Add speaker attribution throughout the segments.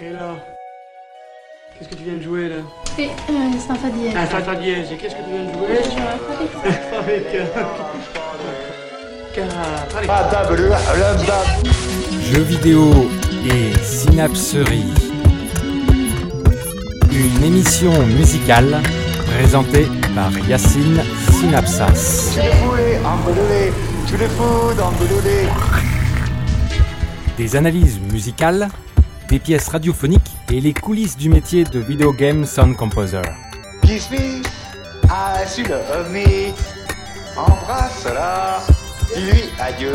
Speaker 1: Et là Qu'est-ce que tu viens de jouer là
Speaker 2: Et euh, c'est un fa dièse.
Speaker 1: Un fa dièse. Et qu'est-ce que tu viens de jouer
Speaker 2: Je
Speaker 1: Avec. Quatre. Allez.
Speaker 3: Jeux vidéo et synapserie. Une émission musicale présentée par Yacine Synapsas. Des analyses musicales, des pièces radiophoniques et les coulisses du métier de video game sound composer.
Speaker 4: Kiss me, I love me. Embrasse-la, dis-lui adieu.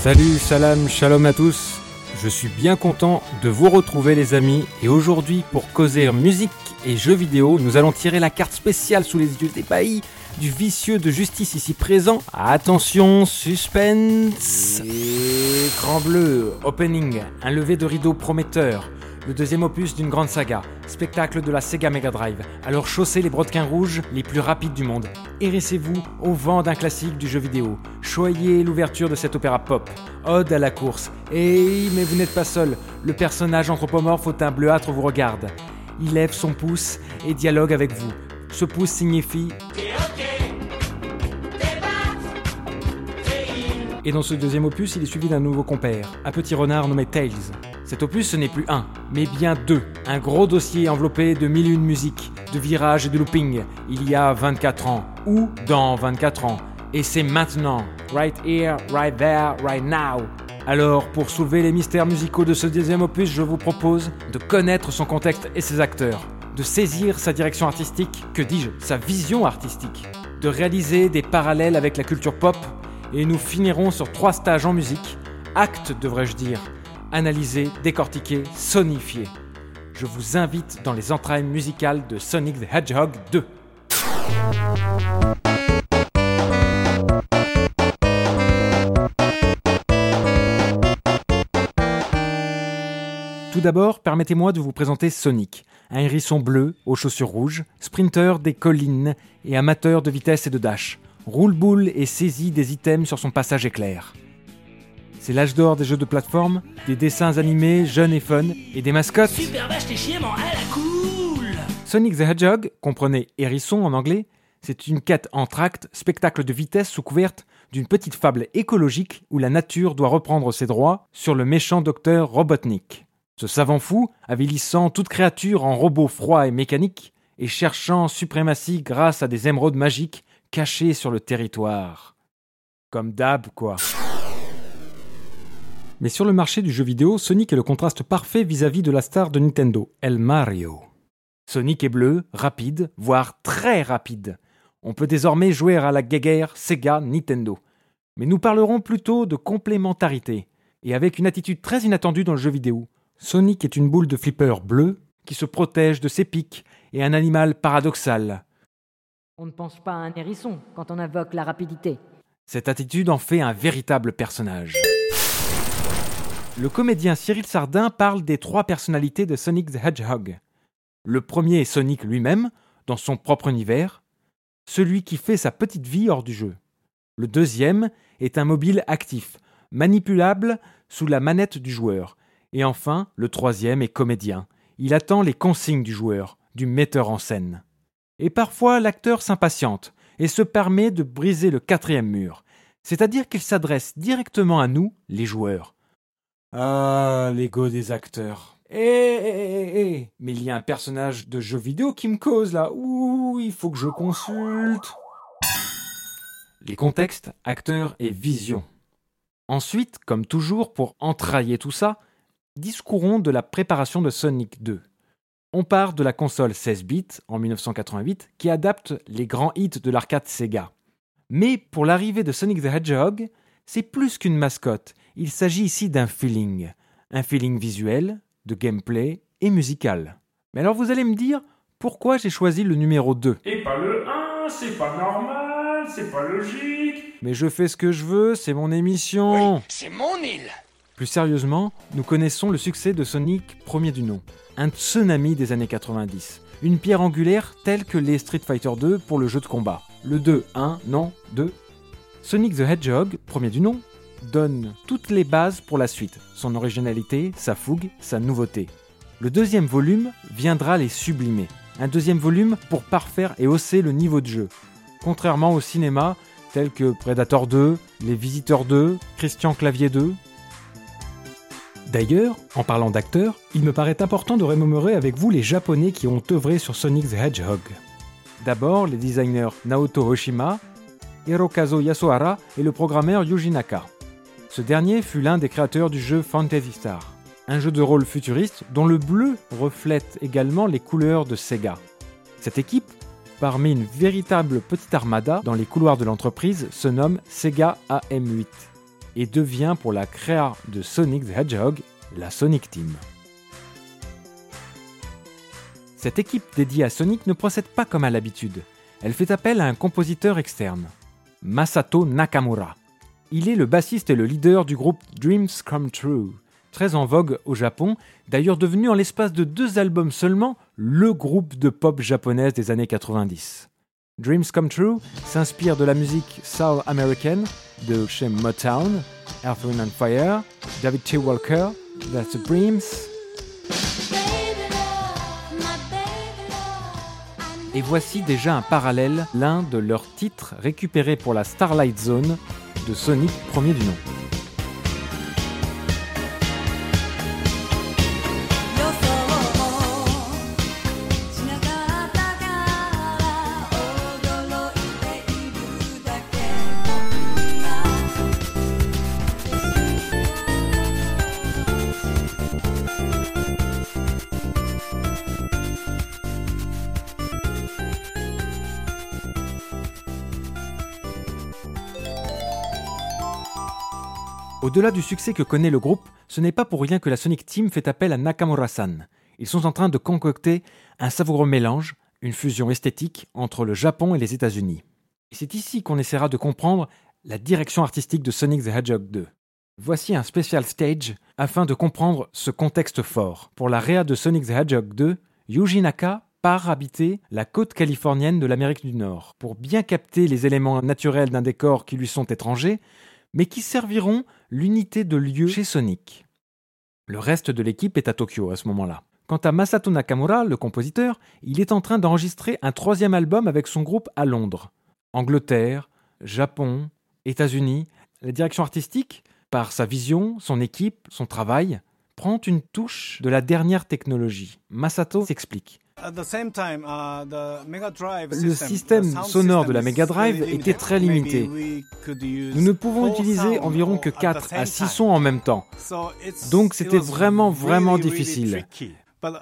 Speaker 3: Salut, salam, shalom à tous. Je suis bien content de vous retrouver les amis et aujourd'hui pour causer musique et jeux vidéo, nous allons tirer la carte spéciale sous les yeux des baillis du vicieux de justice ici présent. Attention, suspense. Écran bleu, opening, un lever de rideau prometteur. Le deuxième opus d'une grande saga, spectacle de la Sega Mega Drive. Alors chaussez les brodequins rouges les plus rapides du monde. Hérissez-vous au vent d'un classique du jeu vidéo. Choyez l'ouverture de cet opéra pop. Ode à la course. Et mais vous n'êtes pas seul. Le personnage anthropomorphe au teint bleuâtre vous regarde. Il lève son pouce et dialogue avec vous. Ce pouce signifie Et dans ce deuxième opus, il est suivi d'un nouveau compère, un petit renard nommé Tails. Cet opus, ce n'est plus un, mais bien deux. Un gros dossier enveloppé de mille et une musiques, de virages et de looping, il y a 24 ans, ou dans 24 ans. Et c'est maintenant, right here, right there, right now. Alors, pour soulever les mystères musicaux de ce deuxième opus, je vous propose de connaître son contexte et ses acteurs, de saisir sa direction artistique, que dis-je, sa vision artistique, de réaliser des parallèles avec la culture pop, et nous finirons sur trois stages en musique, actes devrais-je dire, analyser, décortiquer, sonifier. Je vous invite dans les entrailles musicales de Sonic the Hedgehog 2. Tout d'abord, permettez-moi de vous présenter Sonic, un hérisson bleu aux chaussures rouges, sprinter des collines et amateur de vitesse et de dash, roule-boule et saisit des items sur son passage éclair. C'est l'âge d'or des jeux de plateforme, des dessins animés jeunes et fun, et des mascottes.
Speaker 5: Super vache, à la cool
Speaker 3: Sonic the Hedgehog, comprenez hérisson en anglais, c'est une quête entracte, spectacle de vitesse sous couverte d'une petite fable écologique où la nature doit reprendre ses droits sur le méchant docteur Robotnik. Ce savant fou, avilissant toute créature en robot froid et mécanique, et cherchant suprématie grâce à des émeraudes magiques cachées sur le territoire. Comme d'hab, quoi. Mais sur le marché du jeu vidéo, Sonic est le contraste parfait vis-à-vis de la star de Nintendo, El Mario. Sonic est bleu, rapide, voire très rapide. On peut désormais jouer à la guéguerre Sega Nintendo. Mais nous parlerons plutôt de complémentarité, et avec une attitude très inattendue dans le jeu vidéo. Sonic est une boule de flipper bleu qui se protège de ses pics et un animal paradoxal.
Speaker 6: On ne pense pas à un hérisson quand on invoque la rapidité.
Speaker 3: Cette attitude en fait un véritable personnage. Le comédien Cyril Sardin parle des trois personnalités de Sonic the Hedgehog. Le premier est Sonic lui-même, dans son propre univers, celui qui fait sa petite vie hors du jeu. Le deuxième est un mobile actif, manipulable sous la manette du joueur. Et enfin, le troisième est comédien. Il attend les consignes du joueur, du metteur en scène. Et parfois, l'acteur s'impatiente et se permet de briser le quatrième mur, c'est-à-dire qu'il s'adresse directement à nous, les joueurs. Ah, l'ego des acteurs. Eh, eh, eh, eh, mais il y a un personnage de jeu vidéo qui me cause là. Ouh, il faut que je consulte. Les contextes, acteurs et vision. Ensuite, comme toujours, pour entrailler tout ça, discourons de la préparation de Sonic 2. On part de la console 16 bits en 1988 qui adapte les grands hits de l'arcade Sega. Mais pour l'arrivée de Sonic the Hedgehog, c'est plus qu'une mascotte, il s'agit ici d'un feeling. Un feeling visuel, de gameplay et musical. Mais alors vous allez me dire, pourquoi j'ai choisi le numéro 2
Speaker 1: Et pas le 1, c'est pas normal, c'est pas logique.
Speaker 3: Mais je fais ce que je veux, c'est mon émission.
Speaker 4: C'est mon île.
Speaker 3: Plus sérieusement, nous connaissons le succès de Sonic premier du nom, un tsunami des années 90, une pierre angulaire telle que les Street Fighter 2 pour le jeu de combat. Le 2, 1, non, 2. Sonic the Hedgehog, premier du nom, donne toutes les bases pour la suite, son originalité, sa fougue, sa nouveauté. Le deuxième volume viendra les sublimer. Un deuxième volume pour parfaire et hausser le niveau de jeu. Contrairement au cinéma, tels que Predator 2, Les Visiteurs 2, Christian Clavier 2.
Speaker 7: D'ailleurs, en parlant d'acteurs, il me paraît important de remémorer avec vous les Japonais qui ont œuvré sur Sonic the Hedgehog.
Speaker 3: D'abord, les designers Naoto Hoshima, Hirokazu Yasuhara et le programmeur Yuji Naka. Ce dernier fut l'un des créateurs du jeu Fantasy Star, un jeu de rôle futuriste dont le bleu reflète également les couleurs de Sega. Cette équipe, parmi une véritable petite armada dans les couloirs de l'entreprise, se nomme Sega AM8 et devient pour la créa de Sonic the Hedgehog la Sonic Team. Cette équipe dédiée à Sonic ne procède pas comme à l'habitude. Elle fait appel à un compositeur externe, Masato Nakamura. Il est le bassiste et le leader du groupe Dreams Come True, très en vogue au Japon, d'ailleurs devenu en l'espace de deux albums seulement le groupe de pop japonaise des années 90. Dreams Come True s'inspire de la musique soul américaine de chez Motown, Earth, Wind and Fire, David T. Walker, The Supremes, Et voici déjà un parallèle, l'un de leurs titres récupérés pour la Starlight Zone de Sonic premier du nom. Au-delà du succès que connaît le groupe, ce n'est pas pour rien que la Sonic Team fait appel à Nakamura-san. Ils sont en train de concocter un savoureux mélange, une fusion esthétique entre le Japon et les États-Unis. Et c'est ici qu'on essaiera de comprendre la direction artistique de Sonic the Hedgehog 2. Voici un special stage afin de comprendre ce contexte fort. Pour la réa de Sonic the Hedgehog 2, Yuji Naka part habiter la côte californienne de l'Amérique du Nord. Pour bien capter les éléments naturels d'un décor qui lui sont étrangers, mais qui serviront l'unité de lieu chez Sonic. Le reste de l'équipe est à Tokyo à ce moment-là. Quant à Masato Nakamura, le compositeur, il est en train d'enregistrer un troisième album avec son groupe à Londres. Angleterre, Japon, États-Unis, la direction artistique, par sa vision, son équipe, son travail, prend une touche de la dernière technologie. Masato s'explique.
Speaker 8: Uh,
Speaker 3: Le système sonore de la Mega Drive était très limité. Nous ne pouvons utiliser environ que 4 à 6 sons en même temps. Donc c'était vraiment vraiment difficile.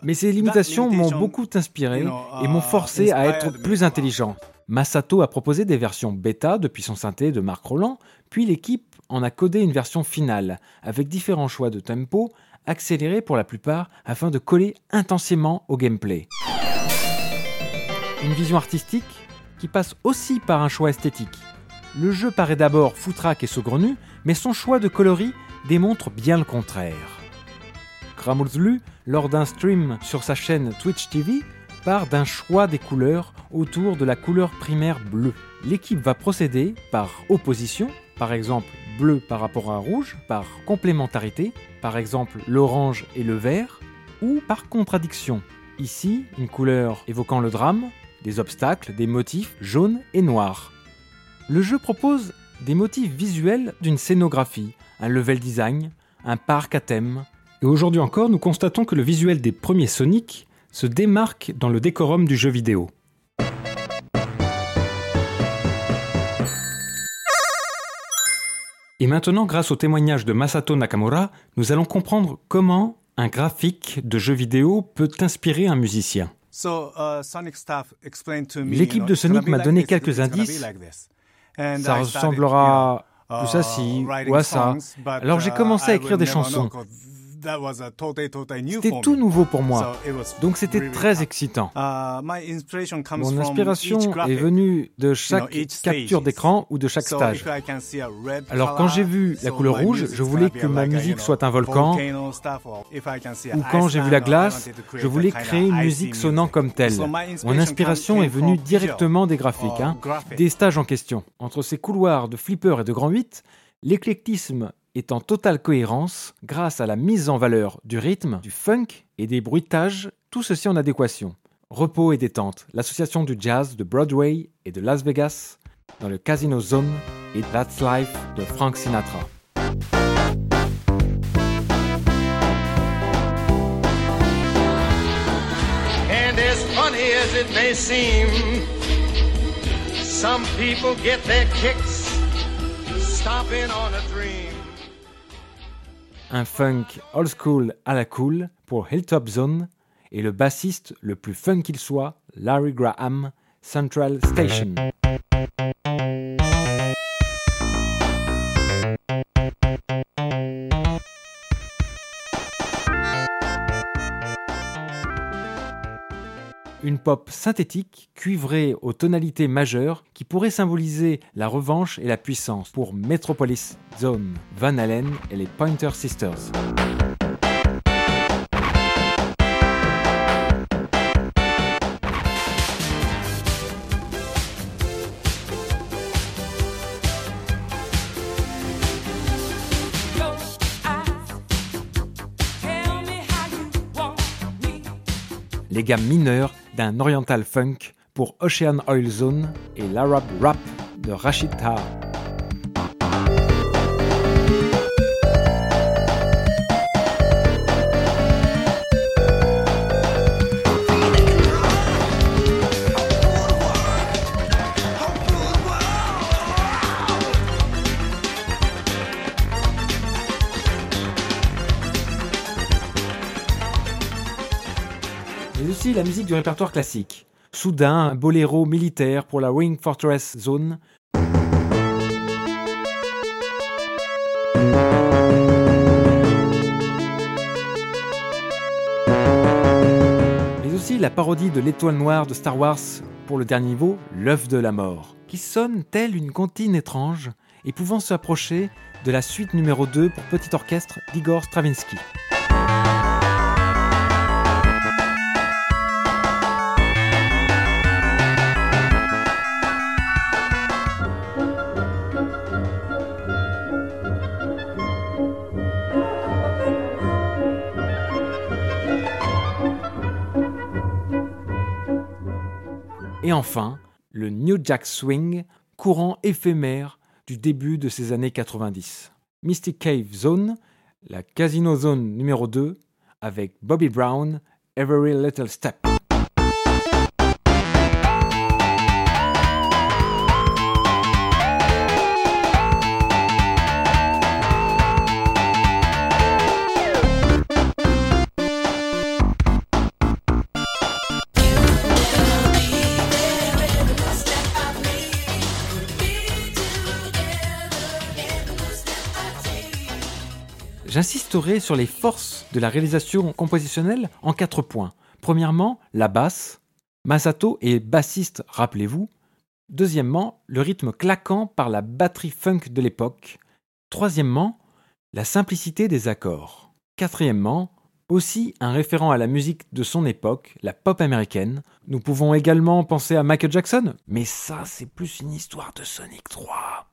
Speaker 3: Mais ces limitations m'ont beaucoup inspiré et m'ont forcé à être plus intelligent. Masato a proposé des versions bêta depuis son synthé de Marc Roland, puis l'équipe en a codé une version finale avec différents choix de tempo accélérés pour la plupart afin de coller intensément au gameplay. Une vision artistique qui passe aussi par un choix esthétique. Le jeu paraît d'abord foutraque et saugrenu, mais son choix de coloris démontre bien le contraire. Gramuzlu, lors d'un stream sur sa chaîne Twitch TV, part d'un choix des couleurs autour de la couleur primaire bleue. L'équipe va procéder par opposition, par exemple bleu par rapport à rouge, par complémentarité, par exemple l'orange et le vert, ou par contradiction. Ici, une couleur évoquant le drame, des obstacles, des motifs jaunes et noirs. Le jeu propose des motifs visuels d'une scénographie, un level design, un parc à thème.
Speaker 7: Et aujourd'hui encore, nous constatons que le visuel des premiers Sonic se démarque dans le décorum du jeu vidéo. Et maintenant, grâce au témoignage de Masato Nakamura, nous allons comprendre comment un graphique de jeu vidéo peut inspirer un musicien.
Speaker 8: uh,
Speaker 3: L'équipe de Sonic m'a donné quelques indices. Ça ressemblera plus à ci ou à ça. Alors j'ai commencé à écrire des chansons. C'était tout nouveau pour moi, donc c'était très excitant.
Speaker 8: Uh,
Speaker 3: Mon inspiration est venue de chaque capture d'écran ou de chaque stage. Alors quand j'ai vu la couleur rouge, je voulais que ma musique soit un volcan, ou quand j'ai vu la glace, je voulais créer une musique sonnant comme telle. Mon inspiration est venue directement des graphiques, hein, des stages en question. Entre ces couloirs de flipper et de grand 8, l'éclectisme est en totale cohérence grâce à la mise en valeur du rythme, du funk et des bruitages, tout ceci en adéquation. Repos et détente, l'association du jazz de Broadway et de Las Vegas dans le Casino Zone et That's Life de Frank Sinatra.
Speaker 8: And as funny as it may seem, some people get their kicks stomping on a dream.
Speaker 3: Un funk old school à la cool pour Hilltop Zone et le bassiste le plus fun qu'il soit, Larry Graham, Central Station. Pop synthétique, cuivrée aux tonalités majeures, qui pourrait symboliser la revanche et la puissance pour Metropolis Zone, Van Halen et les Pointer Sisters. Les gammes mineures d'un oriental funk pour Ocean Oil Zone et l'Arab Rap de Rashid Taha. La musique du répertoire classique. Soudain, un boléro militaire pour la Wing Fortress Zone. Mais aussi la parodie de l'étoile noire de Star Wars pour le dernier niveau, l'œuf de la mort, qui sonne telle une comptine étrange et pouvant s'approcher de la suite numéro 2 pour petit orchestre d'Igor Stravinsky. Et enfin, le New Jack Swing, courant éphémère du début de ces années 90. Mystic Cave Zone, la Casino Zone numéro 2, avec Bobby Brown, Every Little Step. J'insisterai sur les forces de la réalisation compositionnelle en quatre points. Premièrement, la basse. Masato est bassiste, rappelez-vous. Deuxièmement, le rythme claquant par la batterie funk de l'époque. Troisièmement, la simplicité des accords. Quatrièmement, aussi un référent à la musique de son époque, la pop américaine. Nous pouvons également penser à Michael Jackson, mais ça c'est plus une histoire de Sonic 3.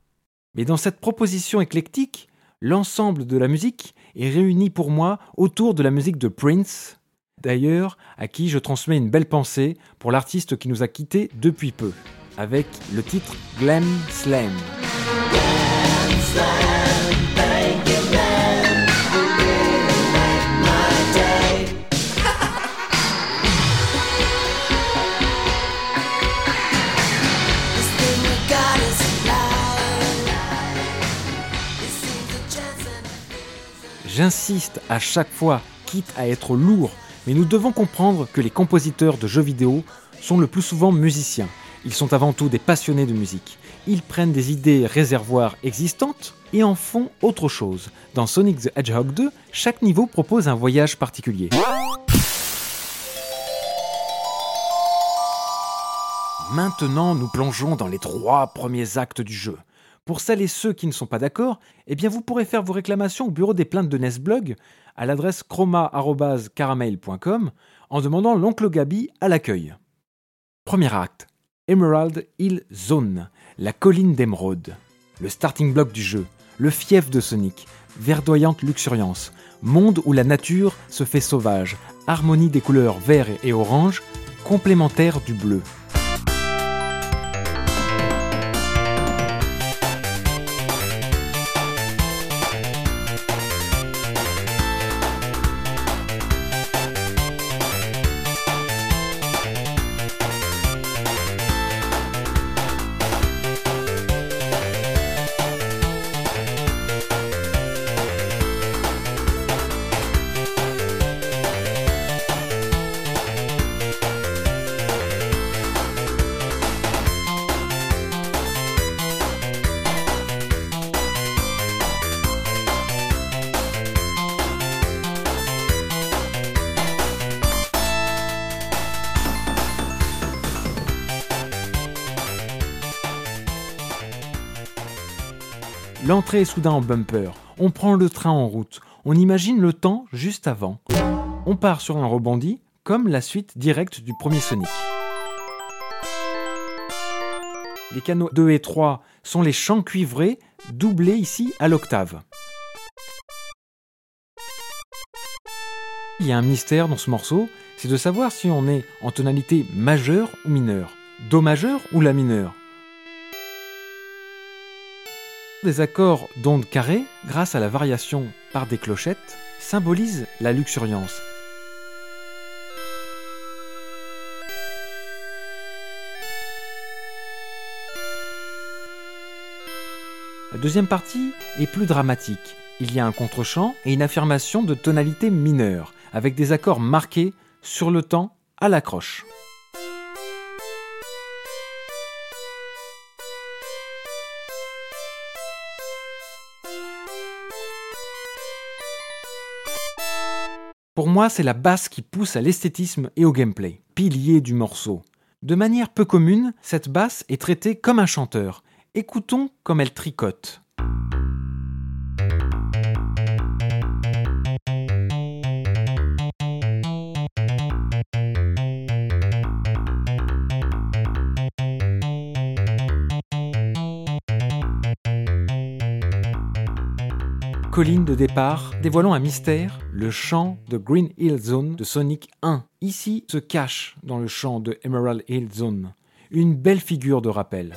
Speaker 3: Mais dans cette proposition éclectique, l'ensemble de la musique est réuni pour moi autour de la musique de Prince, d'ailleurs à qui je transmets une belle pensée pour l'artiste qui nous a quittés depuis peu, avec le titre Glam Slam. J'insiste à chaque fois, quitte à être lourd, mais nous devons comprendre que les compositeurs de jeux vidéo sont le plus souvent musiciens. Ils sont avant tout des passionnés de musique. Ils prennent des idées réservoirs existantes et en font autre chose. Dans Sonic the Hedgehog 2, chaque niveau propose un voyage particulier. Maintenant, nous plongeons dans les trois premiers actes du jeu. Pour celles et ceux qui ne sont pas d'accord, eh bien vous pourrez faire vos réclamations au bureau des plaintes de Nesblog à l'adresse chroma.caramel.com en demandant l'oncle Gabi à l'accueil. Premier acte Emerald Hill Zone, la colline d'émeraude. Le starting block du jeu. le fief de Sonic, verdoyante luxuriance, monde où la nature se fait sauvage, harmonie des couleurs vert et orange, complémentaire du bleu. Est soudain en bumper. On prend le train en route. On imagine le temps juste avant. On part sur un rebondi, comme la suite directe du premier Sonic. Les canaux 2 et 3 sont les chants cuivrés, doublés ici à l'octave. Il y a un mystère dans ce morceau, c'est de savoir si on est en tonalité majeure ou mineure. Do majeur ou La mineure des accords d'ondes carrées, grâce à la variation par des clochettes, symbolisent la luxuriance. La deuxième partie est plus dramatique. Il y a un contre-champ et une affirmation de tonalité mineure, avec des accords marqués sur le temps à l'accroche. Pour moi, c'est la basse qui pousse à l'esthétisme et au gameplay, pilier du morceau. De manière peu commune, cette basse est traitée comme un chanteur. Écoutons comme elle tricote. Colline de départ, dévoilant un mystère, le champ de Green Hill Zone de Sonic 1. Ici se cache dans le champ de Emerald Hill Zone une belle figure de rappel.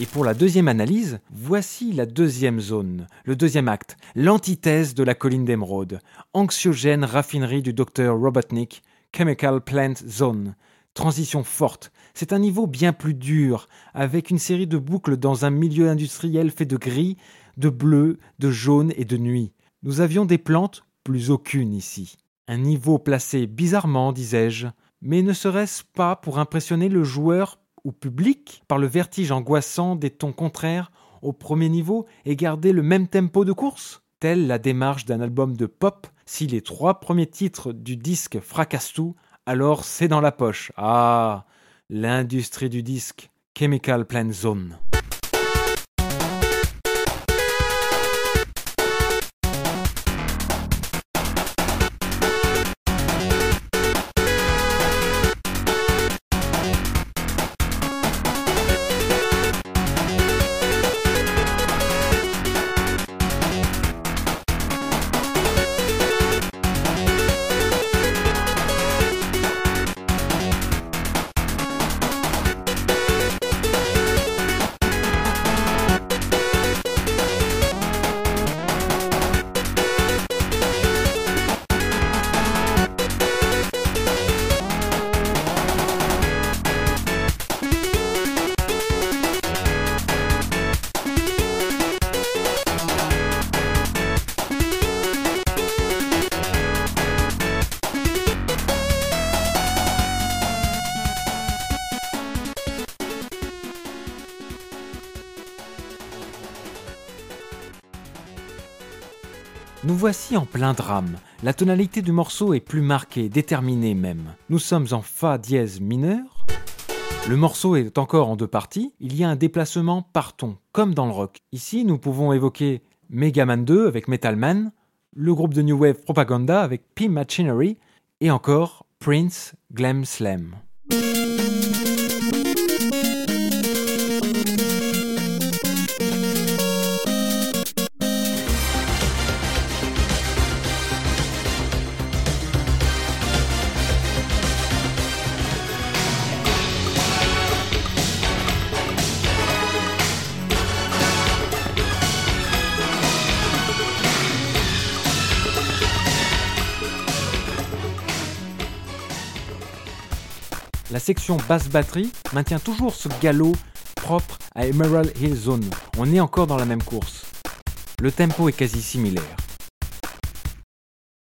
Speaker 3: Et pour la deuxième analyse, voici la deuxième zone, le deuxième acte, l'antithèse de la colline d'émeraude, anxiogène raffinerie du docteur Robotnik, Chemical Plant Zone. Transition forte, c'est un niveau bien plus dur, avec une série de boucles dans un milieu industriel fait de gris, de bleu, de jaune et de nuit. Nous avions des plantes, plus aucune ici. Un niveau placé bizarrement, disais-je, mais ne serait-ce pas pour impressionner le joueur ou public par le vertige angoissant des tons contraires au premier niveau et garder le même tempo de course? Telle la démarche d'un album de pop, si les trois premiers titres du disque fracassent tout, alors c'est dans la poche. Ah, l'industrie du disque, Chemical Plant Zone. Nous voici en plein drame. La tonalité du morceau est plus marquée, déterminée même. Nous sommes en Fa dièse mineur. Le morceau est encore en deux parties. Il y a un déplacement par ton, comme dans le rock. Ici, nous pouvons évoquer Mega Man 2 avec Metal Man, le groupe de New Wave Propaganda avec P Machinery, et encore Prince Glam Slam. Section basse batterie maintient toujours ce galop propre à Emerald Hill Zone. On est encore dans la même course. Le tempo est quasi similaire.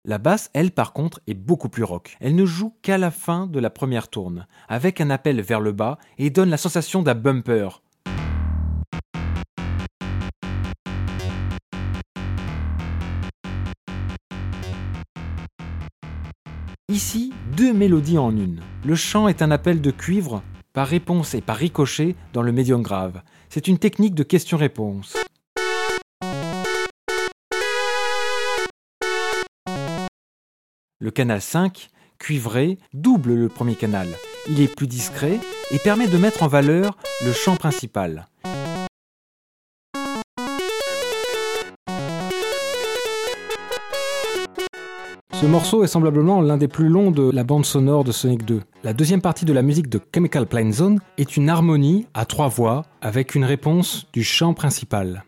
Speaker 3: La basse, elle, par contre, est beaucoup plus rock. Elle ne joue qu'à la fin de la première tourne, avec un appel vers le bas et donne la sensation d'un bumper. Ici, deux mélodies en une. Le chant est un appel de cuivre par réponse et par ricochet dans le médium grave. C'est une technique de question-réponse. Le canal 5, cuivré, double le premier canal. Il est plus discret et permet de mettre en valeur le chant principal. Ce morceau est semblablement l'un des plus longs de la bande sonore de Sonic 2. La deuxième partie de la musique de Chemical Plane Zone est une harmonie à trois voix avec une réponse du chant principal.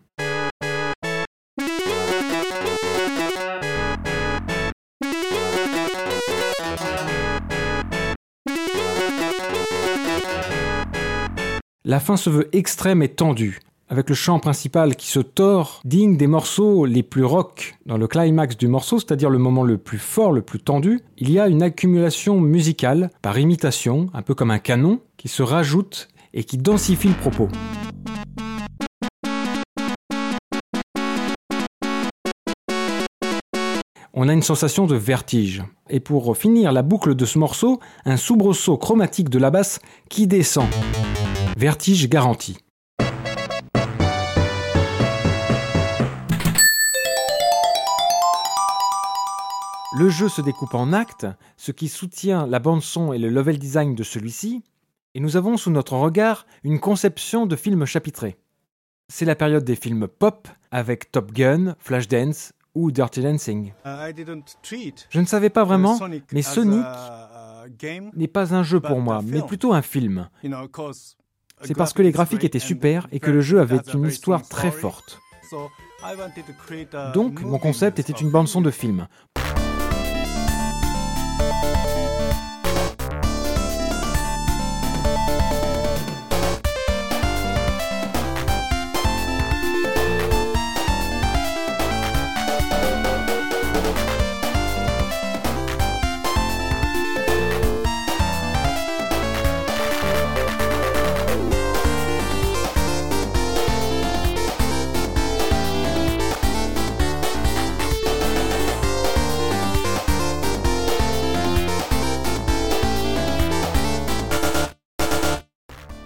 Speaker 3: La fin se veut extrême et tendue, avec le chant principal qui se tord, digne des morceaux les plus rock. Dans le climax du morceau, c'est-à-dire le moment le plus fort, le plus tendu, il y a une accumulation musicale, par imitation, un peu comme un canon, qui se rajoute et qui densifie le propos. on a une sensation de vertige. Et pour finir la boucle de ce morceau, un soubresaut chromatique de la basse qui descend. Vertige garanti. Le jeu se découpe en actes, ce qui soutient la bande-son et le level design de celui-ci, et nous avons sous notre regard une conception de film chapitré. C'est la période des films pop avec Top Gun, Flashdance ou Dirty Dancing. Je ne savais pas vraiment, mais Sonic n'est pas un jeu pour moi, mais plutôt un film. C'est parce que les graphiques étaient super et que le jeu avait une histoire très forte. Donc, mon concept était une bande-son de film.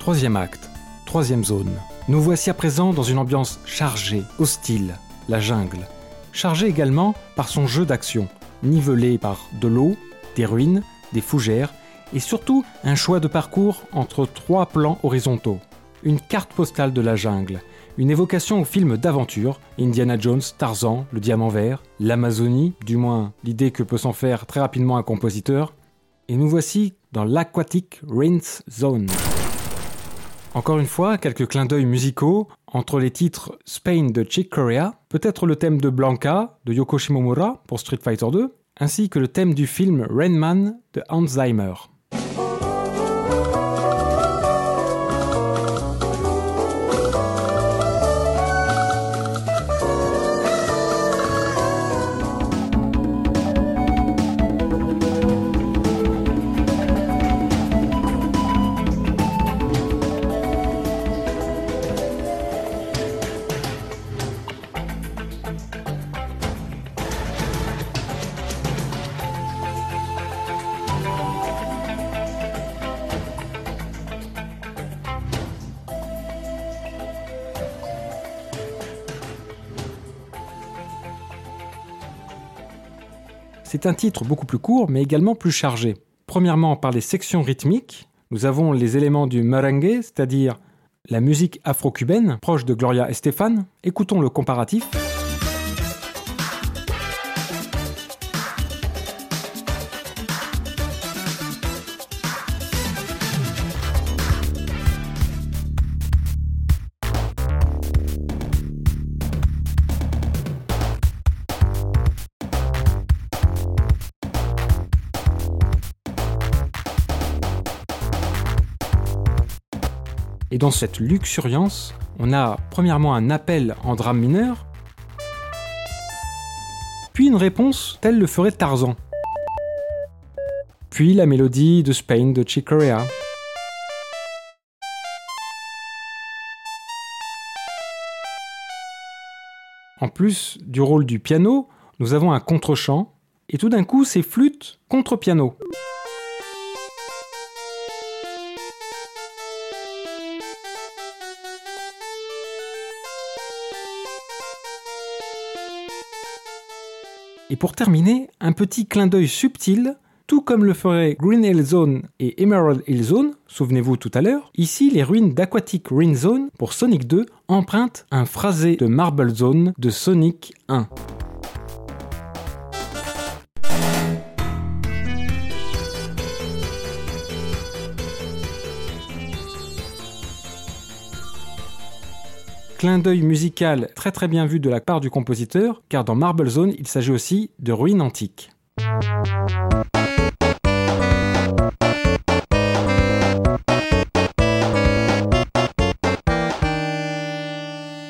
Speaker 3: Troisième acte, troisième zone. Nous voici à présent dans une ambiance chargée, hostile, la jungle. Chargée également par son jeu d'action, nivelé par de l'eau, des ruines, des fougères et surtout un choix de parcours entre trois plans horizontaux. Une carte postale de la jungle, une évocation au film d'aventure, Indiana Jones, Tarzan, le diamant vert, l'Amazonie, du moins l'idée que peut s'en faire très rapidement un compositeur. Et nous voici dans l'Aquatic Rinse Zone. Encore une fois, quelques clins d'œil musicaux entre les titres Spain de Chick Corea, peut-être le thème de Blanca de Yoko Shimomura pour Street Fighter 2, ainsi que le thème du film Rain Man de Hans. C'est un titre beaucoup plus court, mais également plus chargé. Premièrement, par les sections rythmiques, nous avons les éléments du merengue, c'est-à-dire la musique afro-cubaine, proche de Gloria Estefan. Écoutons le comparatif. Dans cette luxuriance, on a premièrement un appel en drame mineur, puis une réponse telle le ferait Tarzan. Puis la mélodie de Spain de Chick Corea. En plus du rôle du piano, nous avons un contre-champ, et tout d'un coup c'est flûte contre piano. Pour terminer, un petit clin d'œil subtil, tout comme le ferait Green Hill Zone et Emerald Hill Zone, souvenez-vous tout à l'heure, ici les ruines d'Aquatic Ruin Zone pour Sonic 2 empruntent un phrasé de Marble Zone de Sonic 1. Clin d'œil musical très très bien vu de la part du compositeur, car dans Marble Zone, il s'agit aussi de ruines antiques.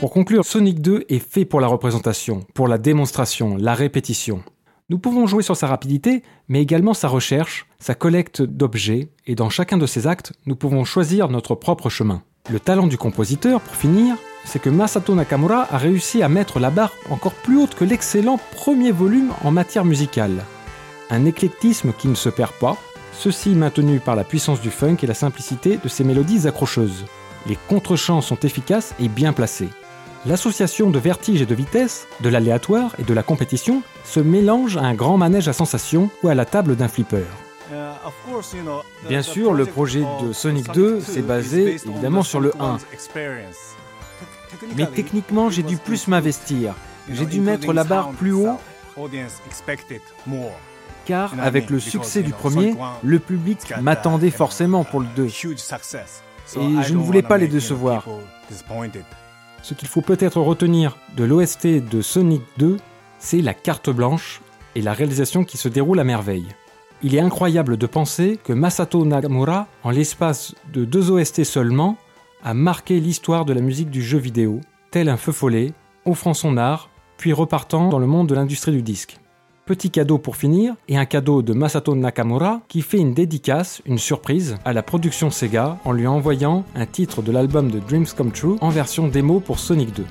Speaker 3: Pour conclure, Sonic 2 est fait pour la représentation, pour la démonstration, la répétition. Nous pouvons jouer sur sa rapidité, mais également sa recherche, sa collecte d'objets, et dans chacun de ces actes, nous pouvons choisir notre propre chemin. Le talent du compositeur, pour finir, c'est que Masato Nakamura a réussi à mettre la barre encore plus haute que l'excellent premier volume en matière musicale. Un éclectisme qui ne se perd pas, ceci maintenu par la puissance du funk et la simplicité de ses mélodies accrocheuses. Les contre-chants sont efficaces et bien placés. L'association de vertige et de vitesse, de l'aléatoire et de la compétition se mélange à un grand manège à sensations ou à la table d'un flipper. Bien sûr, le projet de Sonic 2 s'est basé évidemment sur le 1. Mais techniquement, j'ai dû plus m'investir. J'ai dû mettre la barre plus haut car avec le succès du premier, le public m'attendait forcément pour le 2. Et je ne voulais pas les décevoir. Ce qu'il faut peut-être retenir de l'OST de Sonic 2, c'est la carte blanche et la réalisation qui se déroule à merveille. Il est incroyable de penser que Masato Nagamura, en l'espace de deux OST seulement, a marqué l'histoire de la musique du jeu vidéo, tel un feu follet, offrant son art, puis repartant dans le monde de l'industrie du disque. Petit cadeau pour finir, et un cadeau de Masato Nakamura qui fait une dédicace, une surprise, à la production Sega en lui envoyant un titre de l'album de Dreams Come True en version démo pour Sonic 2.